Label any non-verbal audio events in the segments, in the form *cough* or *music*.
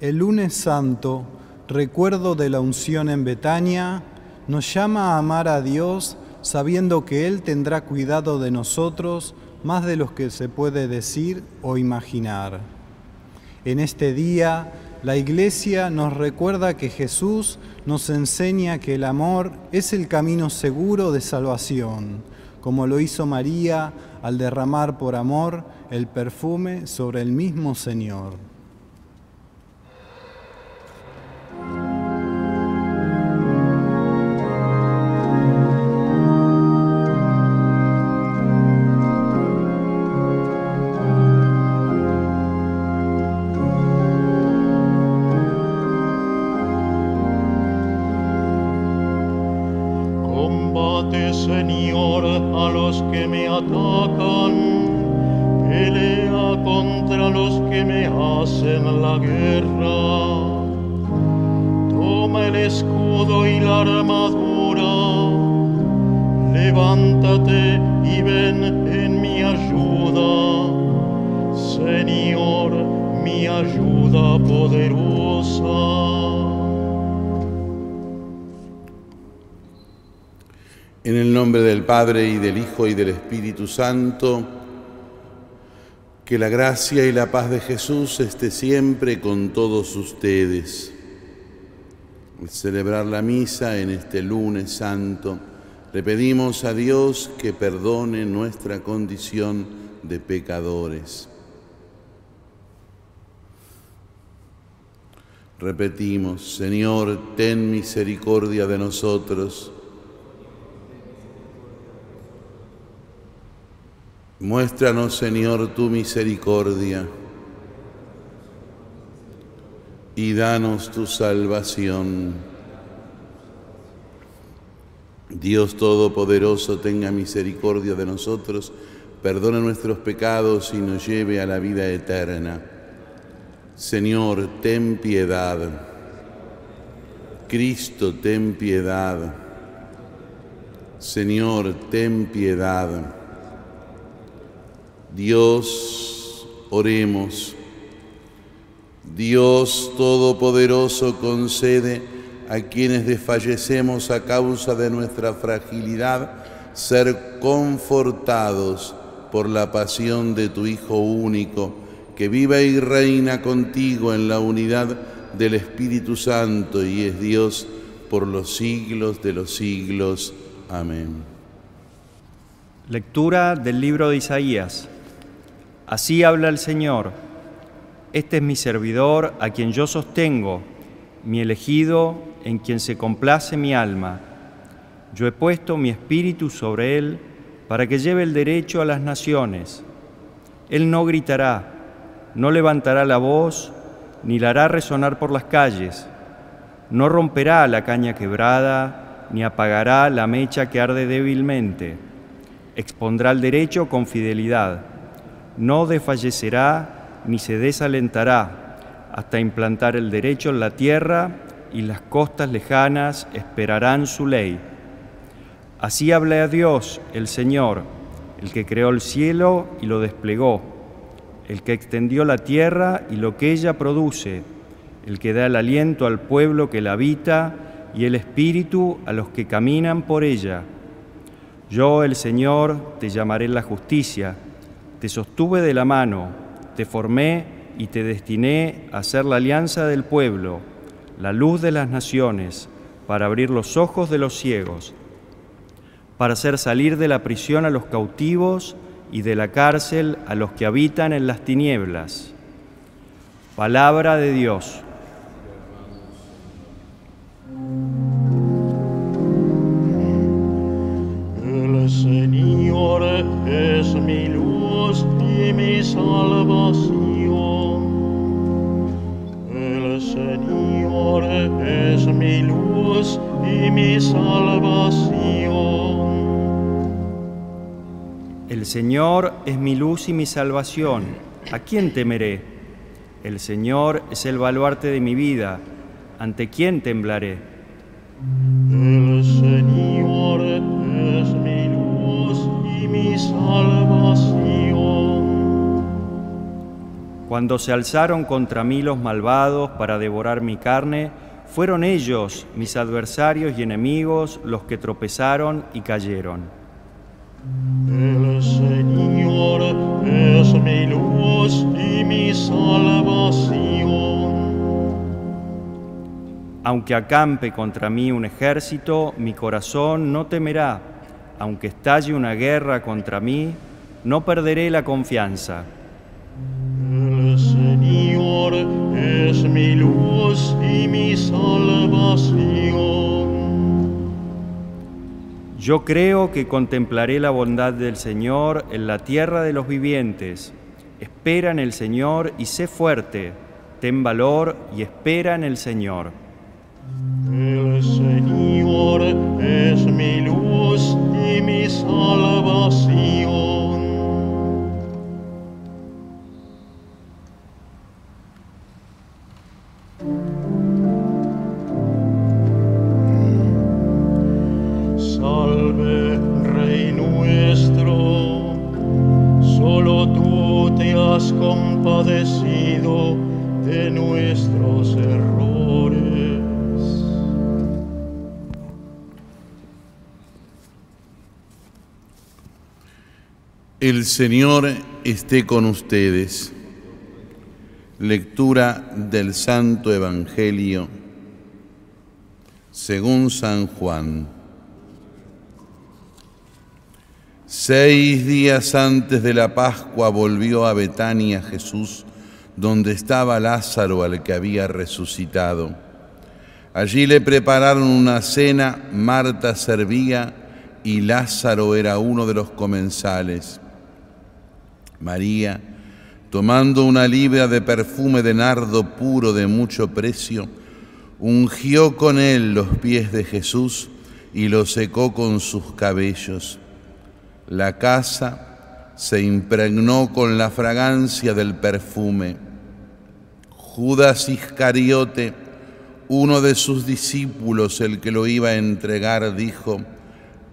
El lunes santo, recuerdo de la unción en Betania, nos llama a amar a Dios sabiendo que Él tendrá cuidado de nosotros más de los que se puede decir o imaginar. En este día, la Iglesia nos recuerda que Jesús nos enseña que el amor es el camino seguro de salvación, como lo hizo María al derramar por amor el perfume sobre el mismo Señor. Señor, a los que me atacan, pelea contra los que me hacen la guerra. Toma el escudo y la armadura, levántate y ven en mi ayuda. Señor, mi ayuda poderosa. Padre y del Hijo y del Espíritu Santo, que la gracia y la paz de Jesús esté siempre con todos ustedes. Al celebrar la misa en este lunes santo, le pedimos a Dios que perdone nuestra condición de pecadores. Repetimos, Señor, ten misericordia de nosotros Muéstranos, Señor, tu misericordia y danos tu salvación. Dios Todopoderoso, tenga misericordia de nosotros, perdone nuestros pecados y nos lleve a la vida eterna. Señor, ten piedad. Cristo, ten piedad. Señor, ten piedad. Dios, oremos. Dios Todopoderoso concede a quienes desfallecemos a causa de nuestra fragilidad ser confortados por la pasión de tu Hijo único, que viva y reina contigo en la unidad del Espíritu Santo y es Dios por los siglos de los siglos. Amén. Lectura del libro de Isaías. Así habla el Señor. Este es mi servidor a quien yo sostengo, mi elegido en quien se complace mi alma. Yo he puesto mi espíritu sobre él para que lleve el derecho a las naciones. Él no gritará, no levantará la voz, ni la hará resonar por las calles. No romperá la caña quebrada, ni apagará la mecha que arde débilmente. Expondrá el derecho con fidelidad no desfallecerá ni se desalentará hasta implantar el derecho en la tierra y las costas lejanas esperarán su ley. Así habla a Dios, el Señor, el que creó el cielo y lo desplegó, el que extendió la tierra y lo que ella produce, el que da el aliento al pueblo que la habita y el espíritu a los que caminan por ella. Yo, el Señor, te llamaré la justicia te sostuve de la mano, te formé y te destiné a ser la alianza del pueblo, la luz de las naciones, para abrir los ojos de los ciegos, para hacer salir de la prisión a los cautivos y de la cárcel a los que habitan en las tinieblas. Palabra de Dios. El Señor es mi y mi salvación. El Señor es mi luz y mi salvación. ¿A quién temeré? El Señor es el baluarte de mi vida. ¿Ante quién temblaré? El Señor es mi luz y mi salvación. Cuando se alzaron contra mí los malvados para devorar mi carne, fueron ellos, mis adversarios y enemigos, los que tropezaron y cayeron. El Señor es mi luz y mi salvación. Aunque acampe contra mí un ejército, mi corazón no temerá. Aunque estalle una guerra contra mí, no perderé la confianza. Es mi luz y mi salvación. Yo creo que contemplaré la bondad del Señor en la tierra de los vivientes. Espera en el Señor y sé fuerte. Ten valor y espera en el Señor. El Señor es mi luz y mi salvación. Compadecido de nuestros errores. El Señor esté con ustedes. Lectura del Santo Evangelio según San Juan. Seis días antes de la Pascua volvió a Betania Jesús, donde estaba Lázaro al que había resucitado. Allí le prepararon una cena, Marta servía y Lázaro era uno de los comensales. María, tomando una libra de perfume de nardo puro de mucho precio, ungió con él los pies de Jesús y los secó con sus cabellos. La casa se impregnó con la fragancia del perfume. Judas Iscariote, uno de sus discípulos, el que lo iba a entregar, dijo,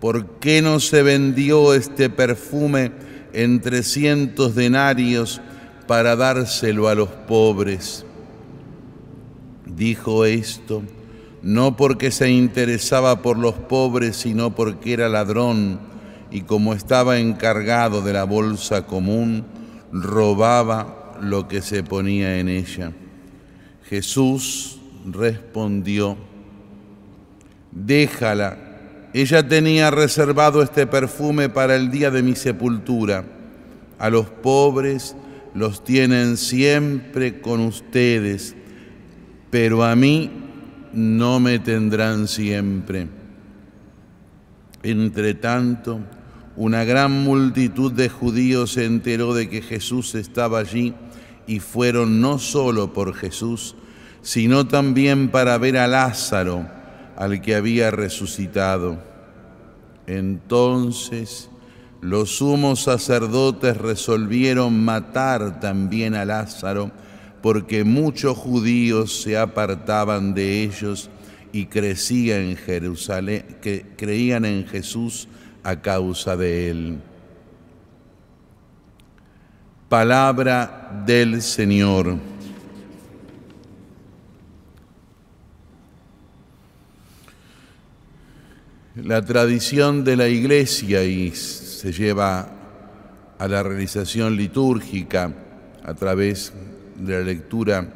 ¿por qué no se vendió este perfume en trescientos denarios para dárselo a los pobres? Dijo esto no porque se interesaba por los pobres, sino porque era ladrón y como estaba encargado de la bolsa común, robaba lo que se ponía en ella. Jesús respondió, déjala, ella tenía reservado este perfume para el día de mi sepultura. A los pobres los tienen siempre con ustedes, pero a mí no me tendrán siempre. Entre tanto, una gran multitud de judíos se enteró de que Jesús estaba allí y fueron no solo por Jesús, sino también para ver a Lázaro, al que había resucitado. Entonces los sumos sacerdotes resolvieron matar también a Lázaro, porque muchos judíos se apartaban de ellos y crecían en Jerusalén, que creían en Jesús a causa de él. Palabra del Señor. La tradición de la Iglesia y se lleva a la realización litúrgica a través de la lectura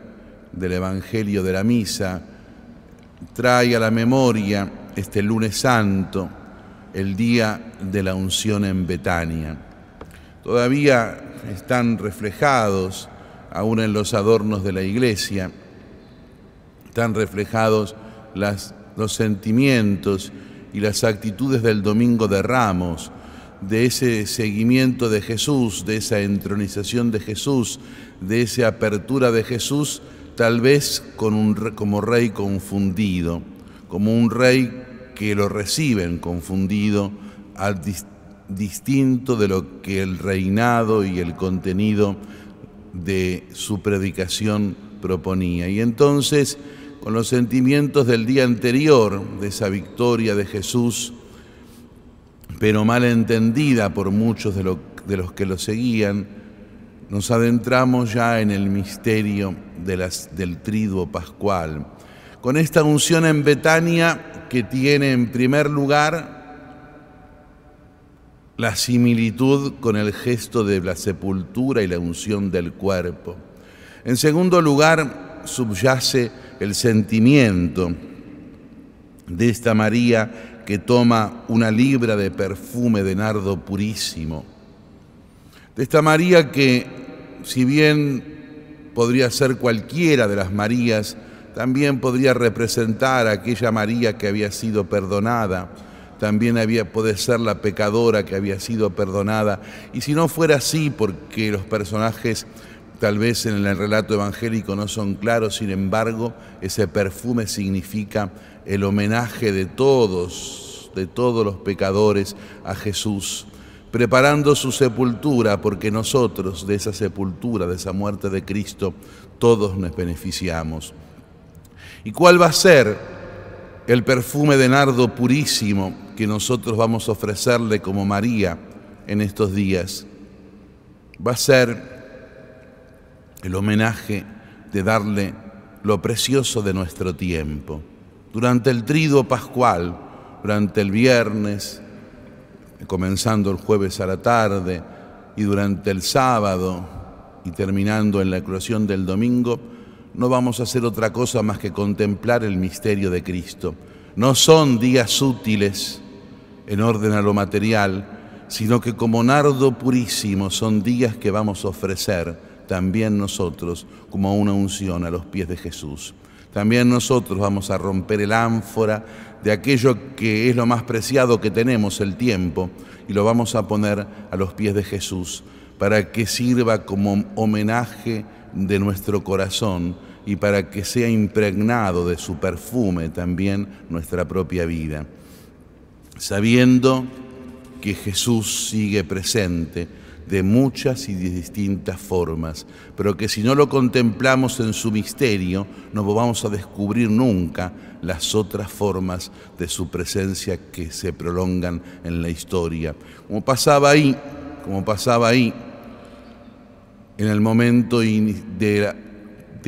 del Evangelio de la Misa, trae a la memoria este lunes santo, el día de la unción en Betania. Todavía están reflejados, aún en los adornos de la iglesia, están reflejados los sentimientos y las actitudes del Domingo de Ramos, de ese seguimiento de Jesús, de esa entronización de Jesús, de esa apertura de Jesús, tal vez como rey confundido, como un rey que lo reciben confundido, al dis, distinto de lo que el reinado y el contenido de su predicación proponía. Y entonces, con los sentimientos del día anterior, de esa victoria de Jesús, pero mal entendida por muchos de, lo, de los que lo seguían, nos adentramos ya en el misterio del triduo pascual, con esta unción en Betania que tiene en primer lugar la similitud con el gesto de la sepultura y la unción del cuerpo. En segundo lugar, subyace el sentimiento de esta María que toma una libra de perfume de nardo purísimo. De esta María que si bien podría ser cualquiera de las Marías, también podría representar a aquella María que había sido perdonada, también había, puede ser la pecadora que había sido perdonada. Y si no fuera así, porque los personajes tal vez en el relato evangélico no son claros, sin embargo, ese perfume significa el homenaje de todos, de todos los pecadores a Jesús preparando su sepultura, porque nosotros de esa sepultura, de esa muerte de Cristo, todos nos beneficiamos. ¿Y cuál va a ser el perfume de nardo purísimo que nosotros vamos a ofrecerle como María en estos días? Va a ser el homenaje de darle lo precioso de nuestro tiempo. Durante el trido pascual, durante el viernes, comenzando el jueves a la tarde y durante el sábado y terminando en la eclosión del domingo, no vamos a hacer otra cosa más que contemplar el misterio de Cristo. No son días útiles en orden a lo material, sino que como nardo purísimo son días que vamos a ofrecer también nosotros como una unción a los pies de Jesús. También nosotros vamos a romper el ánfora de aquello que es lo más preciado que tenemos, el tiempo, y lo vamos a poner a los pies de Jesús para que sirva como homenaje de nuestro corazón y para que sea impregnado de su perfume también nuestra propia vida, sabiendo que Jesús sigue presente de muchas y distintas formas, pero que si no lo contemplamos en su misterio, no vamos a descubrir nunca las otras formas de su presencia que se prolongan en la historia. Como pasaba ahí, como pasaba ahí, en el momento de,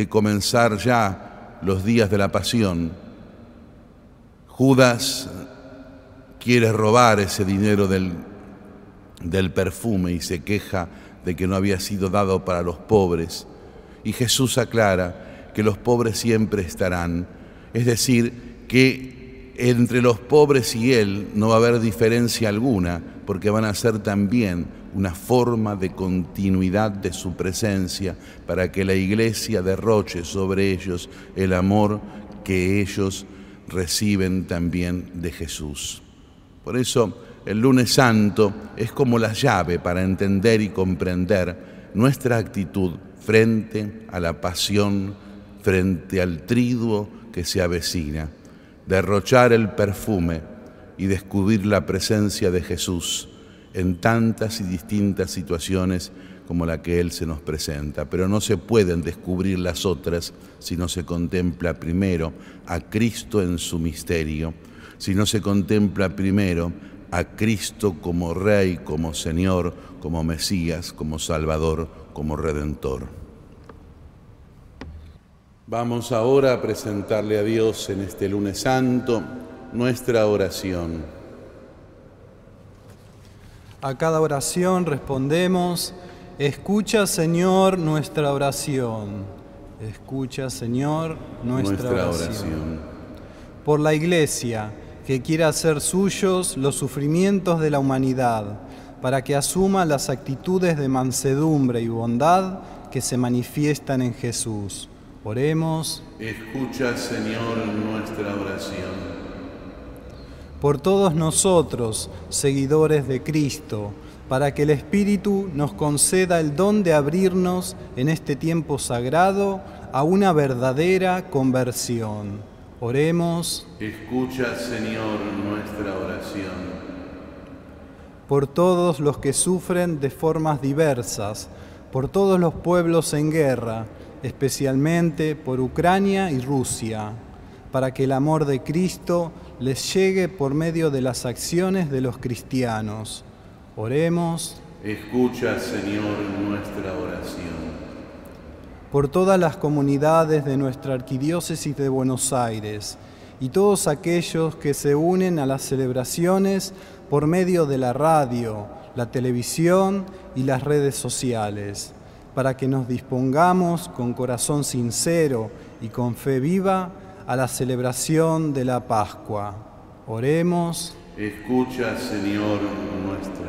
comenzar ya los días de la pasión, Judas quiere robar ese dinero del del perfume y se queja de que no había sido dado para los pobres. Y Jesús aclara que los pobres siempre estarán, es decir, que entre los pobres y Él no va a haber diferencia alguna, porque van a ser también una forma de continuidad de su presencia para que la iglesia derroche sobre ellos el amor que ellos reciben también de Jesús. Por eso, el lunes santo es como la llave para entender y comprender nuestra actitud frente a la pasión, frente al triduo que se avecina, derrochar el perfume y descubrir la presencia de Jesús en tantas y distintas situaciones como la que Él se nos presenta. Pero no se pueden descubrir las otras si no se contempla primero a Cristo en su misterio, si no se contempla primero a Cristo como Rey, como Señor, como Mesías, como Salvador, como Redentor. Vamos ahora a presentarle a Dios en este lunes santo nuestra oración. A cada oración respondemos, escucha Señor nuestra oración. Escucha Señor nuestra, oración. oración. Por la iglesia que quiera hacer suyos los sufrimientos de la humanidad, para que asuma las actitudes de mansedumbre y bondad que se manifiestan en Jesús. Oremos. Escucha, Señor, nuestra oración. Por todos nosotros, seguidores de Cristo, para que el Espíritu nos conceda el don de abrirnos en este tiempo sagrado a una verdadera conversión Oremos. Escucha, Señor, nuestra oración. Por todos los que sufren de formas diversas, por todos los pueblos en guerra, especialmente por Ucrania y Rusia, para que el amor de Cristo les llegue por medio de las acciones de los cristianos. Oremos. Escucha, Señor, nuestra oración. Por todas las comunidades de nuestra Arquidiócesis de Buenos Aires y todos aquellos que se unen a las celebraciones por medio de la radio, la televisión y las redes sociales, para que nos dispongamos con corazón sincero y con fe viva a la celebración de la Pascua. Oremos. Escucha, Señor, nuestra.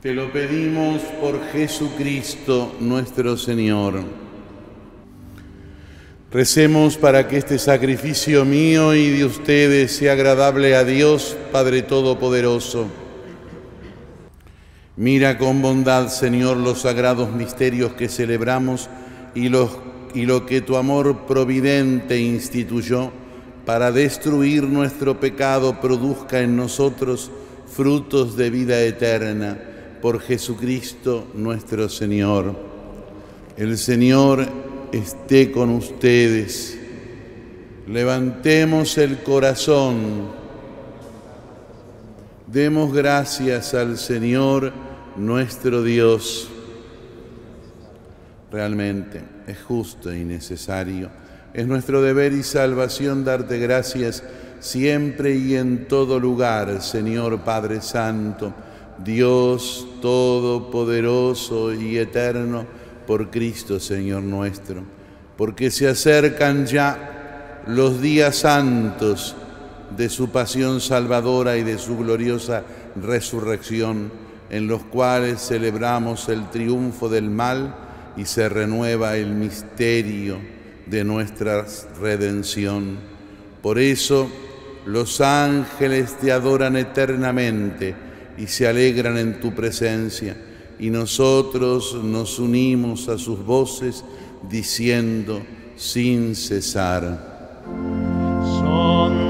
Te lo pedimos por Jesucristo nuestro Señor. Recemos para que este sacrificio mío y de ustedes sea agradable a Dios, Padre Todopoderoso. Mira con bondad, Señor, los sagrados misterios que celebramos y, y lo que tu amor providente instituyó para destruir nuestro pecado produzca en nosotros frutos de vida eterna por Jesucristo nuestro Señor. El Señor esté con ustedes. Levantemos el corazón. Demos gracias al Señor nuestro Dios. Realmente es justo y necesario. Es nuestro deber y salvación darte gracias siempre y en todo lugar, Señor Padre Santo, Dios Todopoderoso y Eterno, por Cristo, Señor nuestro, porque se acercan ya los días santos de su pasión salvadora y de su gloriosa resurrección, en los cuales celebramos el triunfo del mal y se renueva el misterio de nuestra redención. Por eso los ángeles te adoran eternamente y se alegran en tu presencia, y nosotros nos unimos a sus voces diciendo sin cesar. Santo,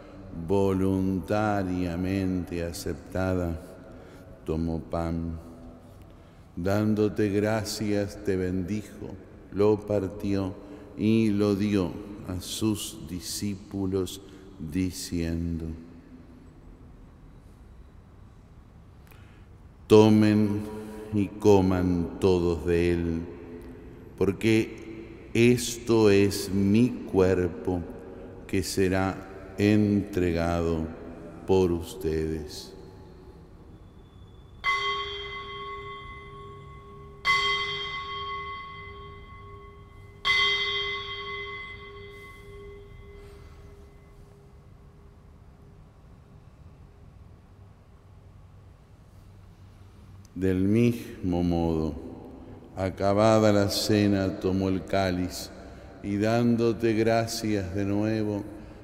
voluntariamente aceptada, tomó pan, dándote gracias, te bendijo, lo partió y lo dio a sus discípulos, diciendo, tomen y coman todos de él, porque esto es mi cuerpo que será entregado por ustedes. Del mismo modo, acabada la cena, tomó el cáliz y dándote gracias de nuevo,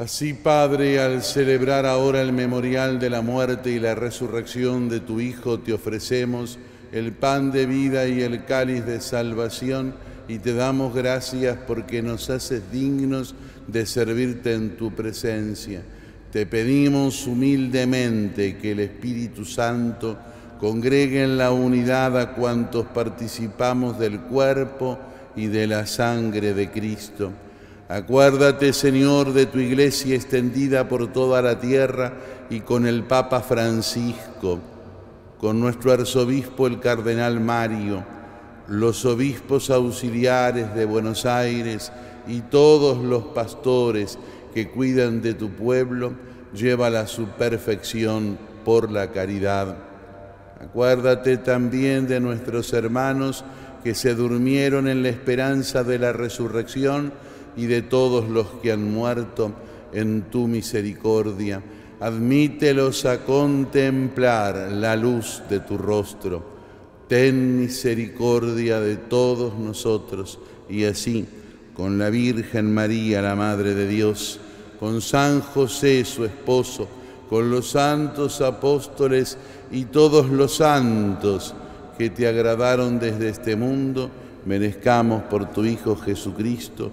Así, Padre, al celebrar ahora el memorial de la muerte y la resurrección de tu Hijo, te ofrecemos el pan de vida y el cáliz de salvación y te damos gracias porque nos haces dignos de servirte en tu presencia. Te pedimos humildemente que el Espíritu Santo congregue en la unidad a cuantos participamos del cuerpo y de la sangre de Cristo. Acuérdate, Señor, de tu iglesia extendida por toda la tierra y con el Papa Francisco, con nuestro arzobispo el Cardenal Mario, los obispos auxiliares de Buenos Aires y todos los pastores que cuidan de tu pueblo, llévala a su perfección por la caridad. Acuérdate también de nuestros hermanos que se durmieron en la esperanza de la resurrección y de todos los que han muerto en tu misericordia. Admítelos a contemplar la luz de tu rostro. Ten misericordia de todos nosotros y así, con la Virgen María, la Madre de Dios, con San José, su esposo, con los santos apóstoles y todos los santos que te agradaron desde este mundo, merezcamos por tu Hijo Jesucristo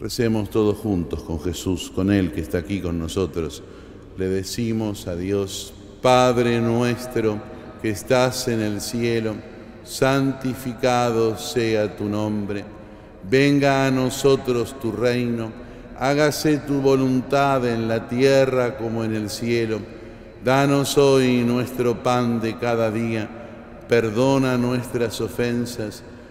Recemos todos juntos con Jesús, con Él que está aquí con nosotros. Le decimos a Dios, Padre nuestro que estás en el cielo, santificado sea tu nombre, venga a nosotros tu reino, hágase tu voluntad en la tierra como en el cielo. Danos hoy nuestro pan de cada día, perdona nuestras ofensas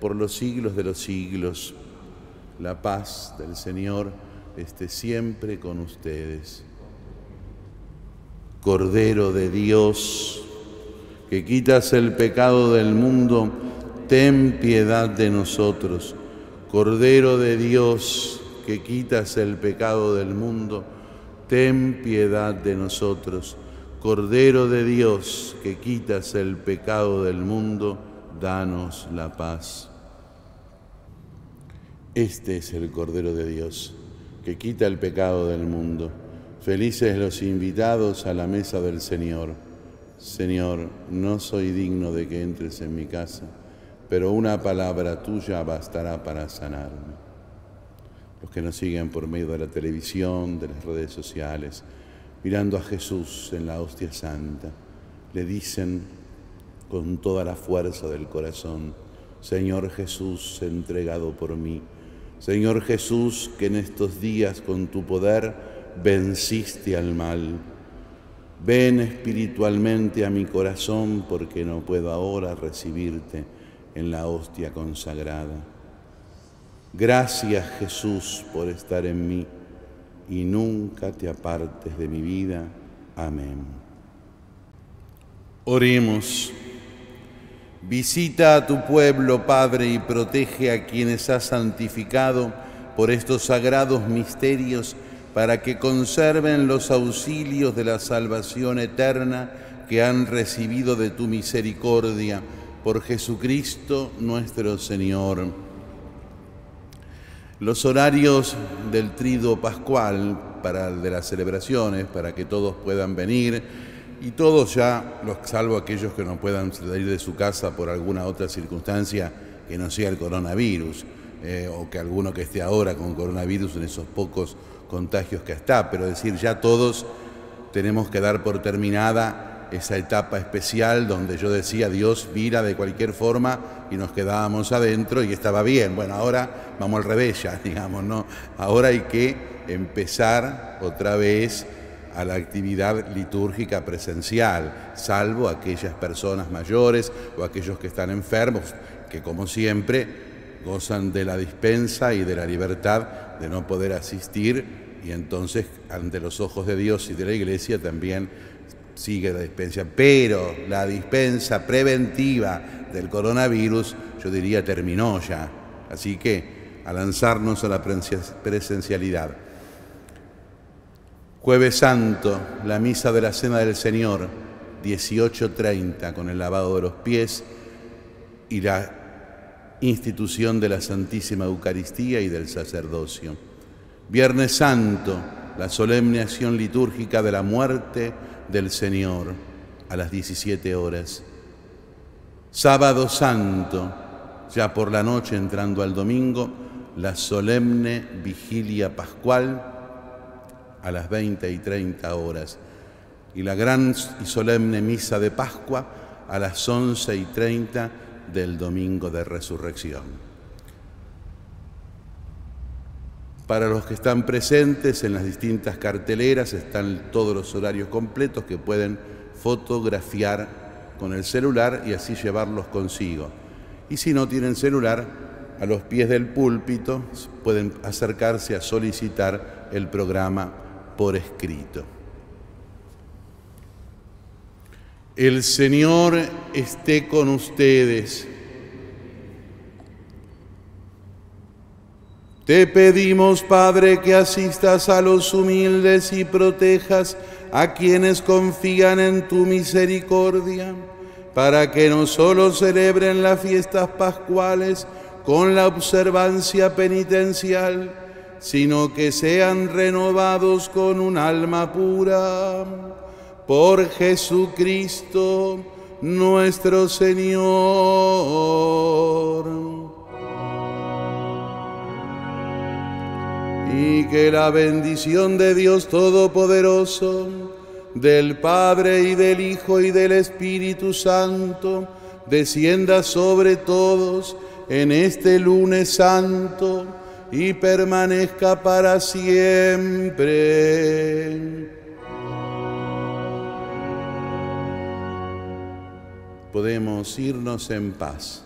por los siglos de los siglos. La paz del Señor esté siempre con ustedes. Cordero de Dios, que quitas el pecado del mundo, ten piedad de nosotros. Cordero de Dios, que quitas el pecado del mundo, ten piedad de nosotros. Cordero de Dios, que quitas el pecado del mundo, danos la paz. Este es el Cordero de Dios, que quita el pecado del mundo. Felices los invitados a la mesa del Señor. Señor, no soy digno de que entres en mi casa, pero una palabra tuya bastará para sanarme. Los que nos siguen por medio de la televisión, de las redes sociales, mirando a Jesús en la hostia santa, le dicen con toda la fuerza del corazón, Señor Jesús entregado por mí, Señor Jesús, que en estos días con tu poder venciste al mal. Ven espiritualmente a mi corazón porque no puedo ahora recibirte en la hostia consagrada. Gracias Jesús por estar en mí y nunca te apartes de mi vida. Amén. Oremos. Visita a tu pueblo, Padre, y protege a quienes has santificado por estos sagrados misterios, para que conserven los auxilios de la salvación eterna que han recibido de tu misericordia, por Jesucristo nuestro Señor. Los horarios del trido pascual para de las celebraciones, para que todos puedan venir, y todos ya, salvo aquellos que no puedan salir de su casa por alguna otra circunstancia que no sea el coronavirus, eh, o que alguno que esté ahora con coronavirus en esos pocos contagios que está, pero decir, ya todos tenemos que dar por terminada esa etapa especial donde yo decía Dios vira de cualquier forma y nos quedábamos adentro y estaba bien. Bueno, ahora vamos al revés ya, *laughs* digamos, ¿no? Ahora hay que empezar otra vez a la actividad litúrgica presencial, salvo aquellas personas mayores o aquellos que están enfermos, que como siempre gozan de la dispensa y de la libertad de no poder asistir y entonces ante los ojos de Dios y de la Iglesia también sigue la dispensa. Pero la dispensa preventiva del coronavirus, yo diría, terminó ya. Así que a lanzarnos a la presencialidad. Jueves Santo, la misa de la Cena del Señor, 18.30, con el lavado de los pies y la institución de la Santísima Eucaristía y del sacerdocio. Viernes Santo, la solemne acción litúrgica de la muerte del Señor a las 17 horas. Sábado Santo, ya por la noche entrando al domingo, la solemne vigilia pascual a las 20 y 30 horas y la gran y solemne misa de Pascua a las 11 y 30 del domingo de resurrección. Para los que están presentes en las distintas carteleras están todos los horarios completos que pueden fotografiar con el celular y así llevarlos consigo. Y si no tienen celular, a los pies del púlpito pueden acercarse a solicitar el programa por escrito. El Señor esté con ustedes. Te pedimos, Padre, que asistas a los humildes y protejas a quienes confían en tu misericordia, para que no solo celebren las fiestas pascuales con la observancia penitencial, sino que sean renovados con un alma pura por Jesucristo nuestro Señor. Y que la bendición de Dios Todopoderoso, del Padre y del Hijo y del Espíritu Santo, descienda sobre todos en este lunes santo y permanezca para siempre. podemos irnos en paz.